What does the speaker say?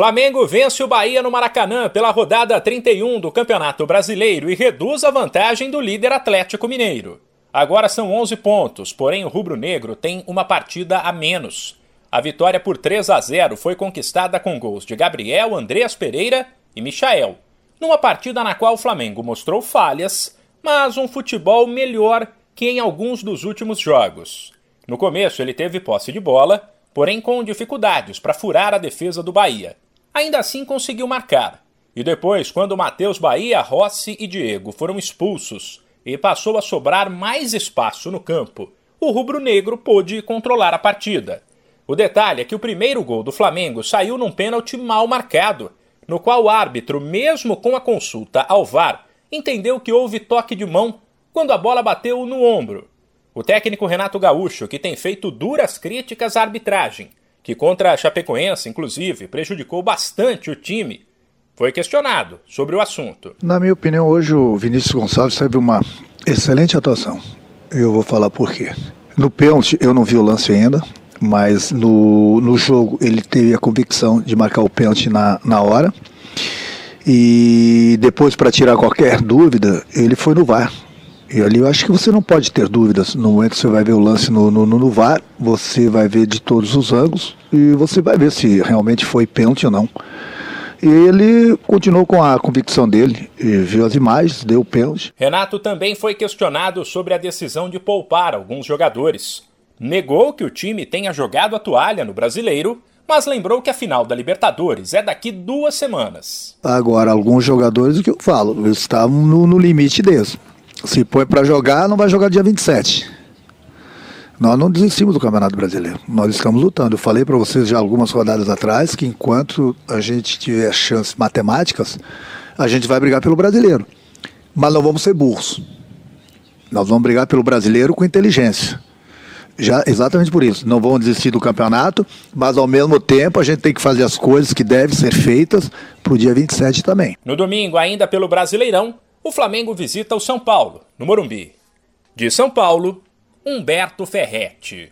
Flamengo vence o Bahia no Maracanã pela rodada 31 do Campeonato Brasileiro e reduz a vantagem do líder Atlético Mineiro. Agora são 11 pontos, porém o rubro-negro tem uma partida a menos. A vitória por 3 a 0 foi conquistada com gols de Gabriel, Andreas Pereira e Michael, numa partida na qual o Flamengo mostrou falhas, mas um futebol melhor que em alguns dos últimos jogos. No começo ele teve posse de bola, porém com dificuldades para furar a defesa do Bahia. Ainda assim conseguiu marcar. E depois, quando Matheus Bahia, Rossi e Diego foram expulsos e passou a sobrar mais espaço no campo, o rubro-negro pôde controlar a partida. O detalhe é que o primeiro gol do Flamengo saiu num pênalti mal marcado, no qual o árbitro, mesmo com a consulta ao VAR, entendeu que houve toque de mão quando a bola bateu no ombro. O técnico Renato Gaúcho, que tem feito duras críticas à arbitragem, que contra a Chapecoense, inclusive, prejudicou bastante o time, foi questionado sobre o assunto. Na minha opinião, hoje o Vinícius Gonçalves teve uma excelente atuação. Eu vou falar por quê. No pênalti, eu não vi o lance ainda, mas no, no jogo ele teve a convicção de marcar o pênalti na, na hora. E depois, para tirar qualquer dúvida, ele foi no VAR. E ali eu acho que você não pode ter dúvidas. No momento que você vai ver o lance no, no, no VAR, você vai ver de todos os ângulos e você vai ver se realmente foi pênalti ou não. E ele continuou com a convicção dele, viu as imagens, deu pênalti. Renato também foi questionado sobre a decisão de poupar alguns jogadores. Negou que o time tenha jogado a toalha no brasileiro, mas lembrou que a final da Libertadores é daqui duas semanas. Agora, alguns jogadores, o que eu falo, estavam no, no limite deles. Se põe para jogar, não vai jogar dia 27. Nós não desistimos do Campeonato Brasileiro. Nós estamos lutando. Eu falei para vocês já algumas rodadas atrás que enquanto a gente tiver chances matemáticas, a gente vai brigar pelo brasileiro. Mas não vamos ser burros. Nós vamos brigar pelo brasileiro com inteligência. Já, exatamente por isso. Não vamos desistir do campeonato, mas ao mesmo tempo a gente tem que fazer as coisas que devem ser feitas para o dia 27 também. No domingo, ainda pelo Brasileirão, o Flamengo visita o São Paulo, no Morumbi. De São Paulo, Humberto Ferretti.